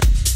different.